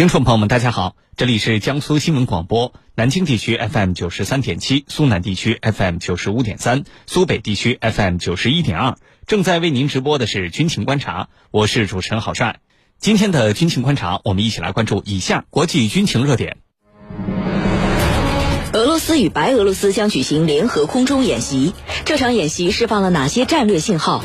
听众朋友们，大家好，这里是江苏新闻广播，南京地区 FM 九十三点七，苏南地区 FM 九十五点三，苏北地区 FM 九十一点二，正在为您直播的是军情观察，我是主持人郝帅。今天的军情观察，我们一起来关注以下国际军情热点。俄罗斯与白俄罗斯将举行联合空中演习，这场演习释放了哪些战略信号？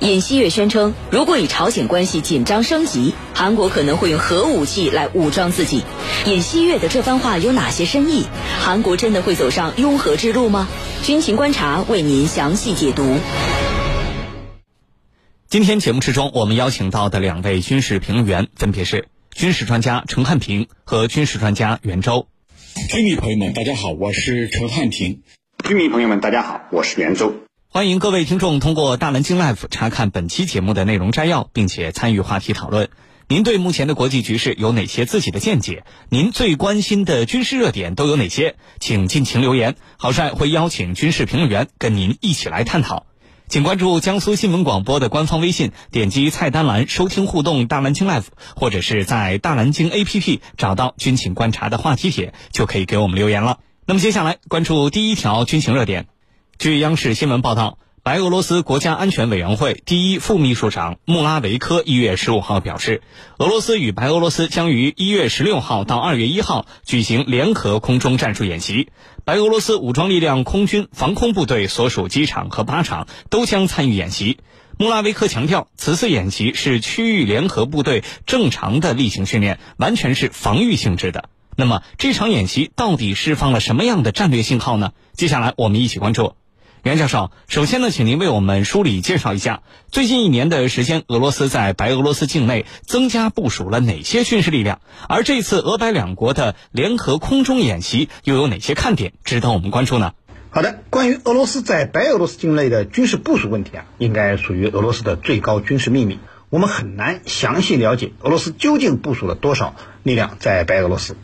尹锡悦宣称，如果与朝鲜关系紧张升级，韩国可能会用核武器来武装自己。尹锡悦的这番话有哪些深意？韩国真的会走上拥核之路吗？军情观察为您详细解读。今天节目之中，我们邀请到的两位军事评论员分别是军事专家陈汉平和军事专家袁周。军迷朋友们，大家好，我是陈汉平。军迷朋友们，大家好，我是袁周。欢迎各位听众通过大南京 Live 查看本期节目的内容摘要，并且参与话题讨论。您对目前的国际局势有哪些自己的见解？您最关心的军事热点都有哪些？请尽情留言，郝帅会邀请军事评论员跟您一起来探讨。请关注江苏新闻广播的官方微信，点击菜单栏收听互动大蓝鲸 Live，或者是在大蓝鲸 APP 找到军情观察的话题帖，就可以给我们留言了。那么接下来关注第一条军情热点。据央视新闻报道，白俄罗斯国家安全委员会第一副秘书长穆拉维科一月十五号表示，俄罗斯与白俄罗斯将于一月十六号到二月一号举行联合空中战术演习，白俄罗斯武装力量空军防空部队所属机场和靶场都将参与演习。穆拉维科强调，此次演习是区域联合部队正常的例行训练，完全是防御性质的。那么，这场演习到底释放了什么样的战略信号呢？接下来我们一起关注。袁教授，首先呢，请您为我们梳理介绍一下，最近一年的时间，俄罗斯在白俄罗斯境内增加部署了哪些军事力量？而这次俄白两国的联合空中演习又有哪些看点值得我们关注呢？好的，关于俄罗斯在白俄罗斯境内的军事部署问题啊，应该属于俄罗斯的最高军事秘密，我们很难详细了解俄罗斯究竟部署了多少力量在白俄罗斯。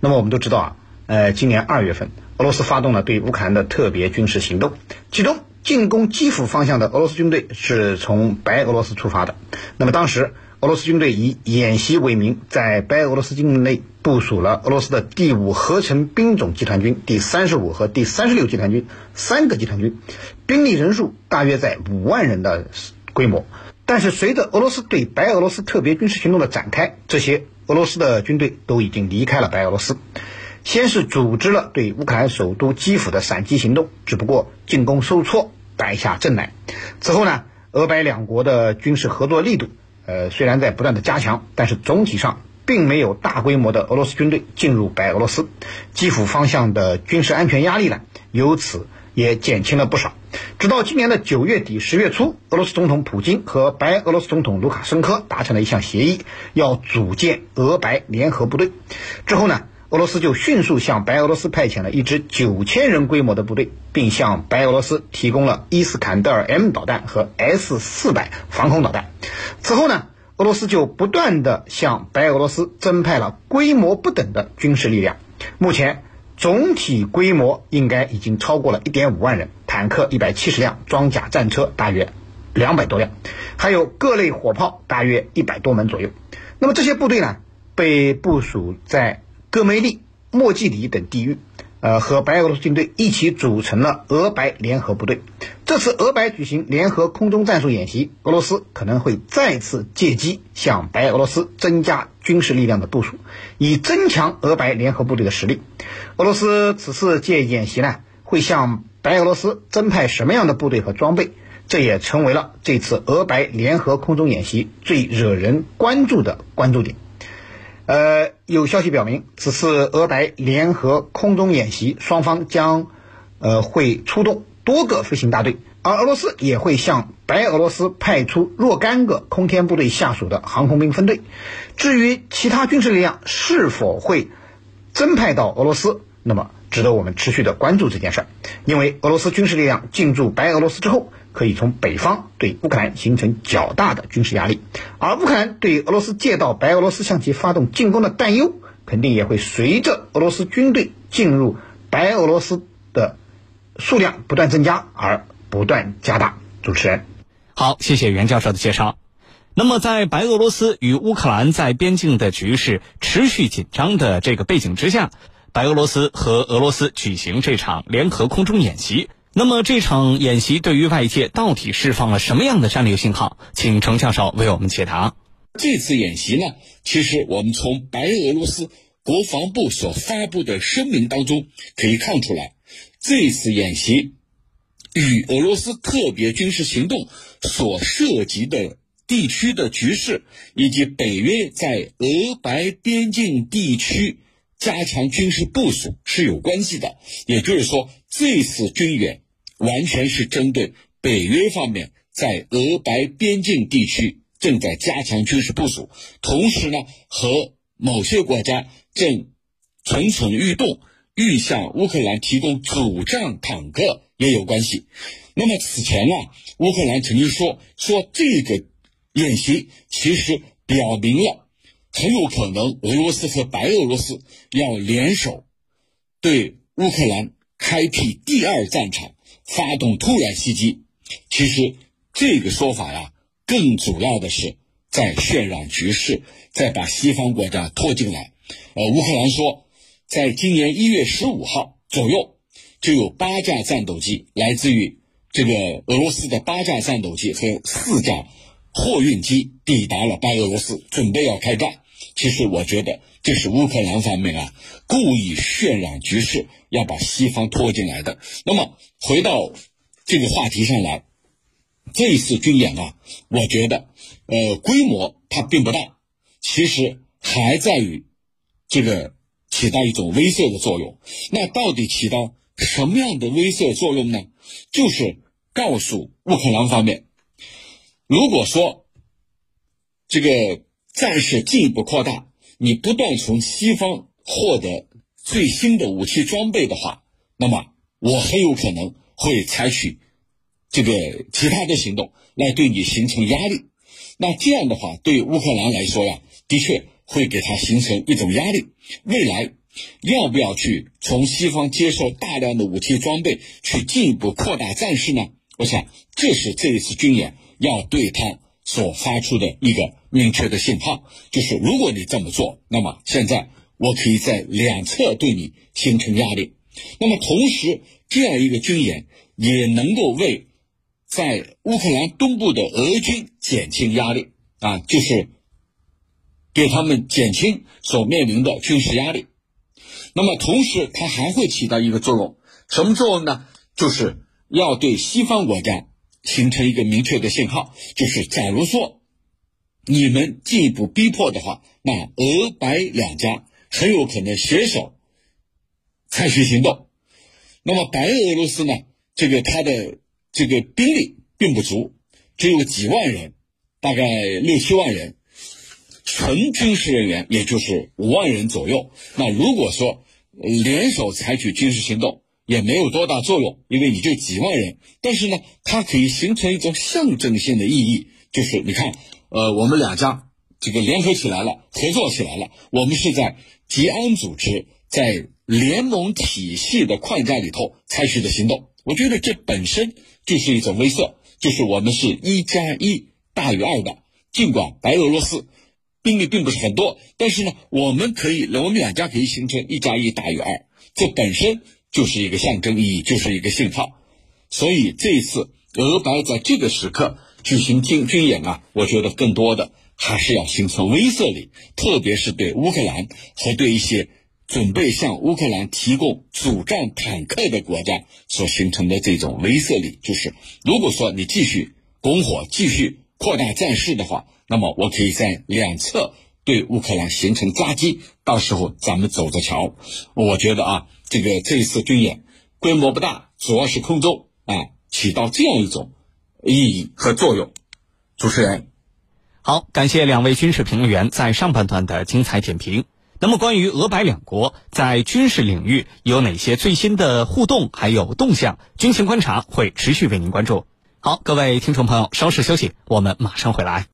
那么我们都知道啊，呃，今年二月份。俄罗斯发动了对乌克兰的特别军事行动，其中进攻基辅方向的俄罗斯军队是从白俄罗斯出发的。那么当时，俄罗斯军队以演习为名，在白俄罗斯境内部署了俄罗斯的第五合成兵种集团军、第三十五和第三十六集团军三个集团军，兵力人数大约在五万人的规模。但是，随着俄罗斯对白俄罗斯特别军事行动的展开，这些俄罗斯的军队都已经离开了白俄罗斯。先是组织了对乌克兰首都基辅的闪击行动，只不过进攻受挫，败下阵来。之后呢，俄白两国的军事合作力度，呃，虽然在不断的加强，但是总体上并没有大规模的俄罗斯军队进入白俄罗斯，基辅方向的军事安全压力呢，由此也减轻了不少。直到今年的九月底、十月初，俄罗斯总统普京和白俄罗斯总统卢卡申科达成了一项协议，要组建俄白联合部队。之后呢？俄罗斯就迅速向白俄罗斯派遣了一支九千人规模的部队，并向白俄罗斯提供了伊斯坎德尔 M 导弹和 S 四百防空导弹。此后呢，俄罗斯就不断的向白俄罗斯增派了规模不等的军事力量。目前总体规模应该已经超过了一点五万人，坦克一百七十辆，装甲战车大约两百多辆，还有各类火炮大约一百多门左右。那么这些部队呢，被部署在。戈梅利、莫季里等地域，呃，和白俄罗斯军队一起组成了俄白联合部队。这次俄白举行联合空中战术演习，俄罗斯可能会再次借机向白俄罗斯增加军事力量的部署，以增强俄白联合部队的实力。俄罗斯此次借演习呢，会向白俄罗斯增派什么样的部队和装备？这也成为了这次俄白联合空中演习最惹人关注的关注点。呃，有消息表明，此次俄白联合空中演习，双方将呃会出动多个飞行大队，而俄罗斯也会向白俄罗斯派出若干个空天部队下属的航空兵分队。至于其他军事力量是否会增派到俄罗斯，那么值得我们持续的关注这件事儿，因为俄罗斯军事力量进驻白俄罗斯之后。可以从北方对乌克兰形成较大的军事压力，而乌克兰对俄罗斯借道白俄罗斯向其发动进攻的担忧，肯定也会随着俄罗斯军队进入白俄罗斯的数量不断增加而不断加大。主持人，好，谢谢袁教授的介绍。那么，在白俄罗斯与乌克兰在边境的局势持续紧张的这个背景之下，白俄罗斯和俄罗斯举行这场联合空中演习。那么，这场演习对于外界到底释放了什么样的战略信号？请程教授为我们解答。这次演习呢，其实我们从白俄罗斯国防部所发布的声明当中可以看出来，这次演习与俄罗斯特别军事行动所涉及的。地区的局势以及北约在俄白边境地区加强军事部署是有关系的。也就是说，这次军演完全是针对北约方面在俄白边境地区正在加强军事部署，同时呢，和某些国家正蠢蠢欲动，欲向乌克兰提供主战坦克也有关系。那么此前呢，乌克兰曾经说说这个。演习其实表明了，很有可能俄罗斯和白俄罗斯要联手对乌克兰开辟第二战场，发动突然袭击。其实这个说法呀，更主要的是在渲染局势，在把西方国家拖进来。呃，乌克兰说，在今年一月十五号左右，就有八架战斗机来自于这个俄罗斯的八架战斗机和四架。货运机抵达了白俄罗斯，准备要开战。其实我觉得这是乌克兰方面啊故意渲染局势，要把西方拖进来的。那么回到这个话题上来，这一次军演啊，我觉得呃规模它并不大，其实还在于这个起到一种威慑的作用。那到底起到什么样的威慑作用呢？就是告诉乌克兰方面。如果说这个战事进一步扩大，你不断从西方获得最新的武器装备的话，那么我很有可能会采取这个其他的行动来对你形成压力。那这样的话，对乌克兰来说呀，的确会给他形成一种压力。未来要不要去从西方接受大量的武器装备，去进一步扩大战事呢？我想，这是这一次军演。要对他所发出的一个明确的信号，就是如果你这么做，那么现在我可以在两侧对你形成压力。那么同时，这样一个军演也能够为在乌克兰东部的俄军减轻压力啊，就是给他们减轻所面临的军事压力。那么同时，它还会起到一个作用，什么作用呢？就是要对西方国家。形成一个明确的信号，就是假如说你们进一步逼迫的话，那俄白两家很有可能携手采取行动。那么白俄罗斯呢？这个他的这个兵力并不足，只有几万人，大概六七万人，纯军事人员也就是五万人左右。那如果说联手采取军事行动，也没有多大作用，因为你就几万人。但是呢，它可以形成一种象征性的意义，就是你看，呃，我们两家这个联合起来了，合作起来了，我们是在吉安组织在联盟体系的框架里头采取的行动。我觉得这本身就是一种威慑，就是我们是一加一大于二的。尽管白俄罗斯兵力并不是很多，但是呢，我们可以，我们两家可以形成一加一大于二，这本身。就是一个象征意义，就是一个信号，所以这一次俄白在这个时刻举行军军演啊，我觉得更多的还是要形成威慑力，特别是对乌克兰和对一些准备向乌克兰提供主战坦克的国家所形成的这种威慑力，就是如果说你继续拱火、继续扩大战事的话，那么我可以在两侧对乌克兰形成夹击，到时候咱们走着瞧。我觉得啊。这个这一次军演规模不大，主要是空中啊，起到这样一种意义和作用。主持人，好，感谢两位军事评论员在上半段的精彩点评。那么，关于俄白两国在军事领域有哪些最新的互动还有动向，军情观察会持续为您关注。好，各位听众朋友，稍事休息，我们马上回来。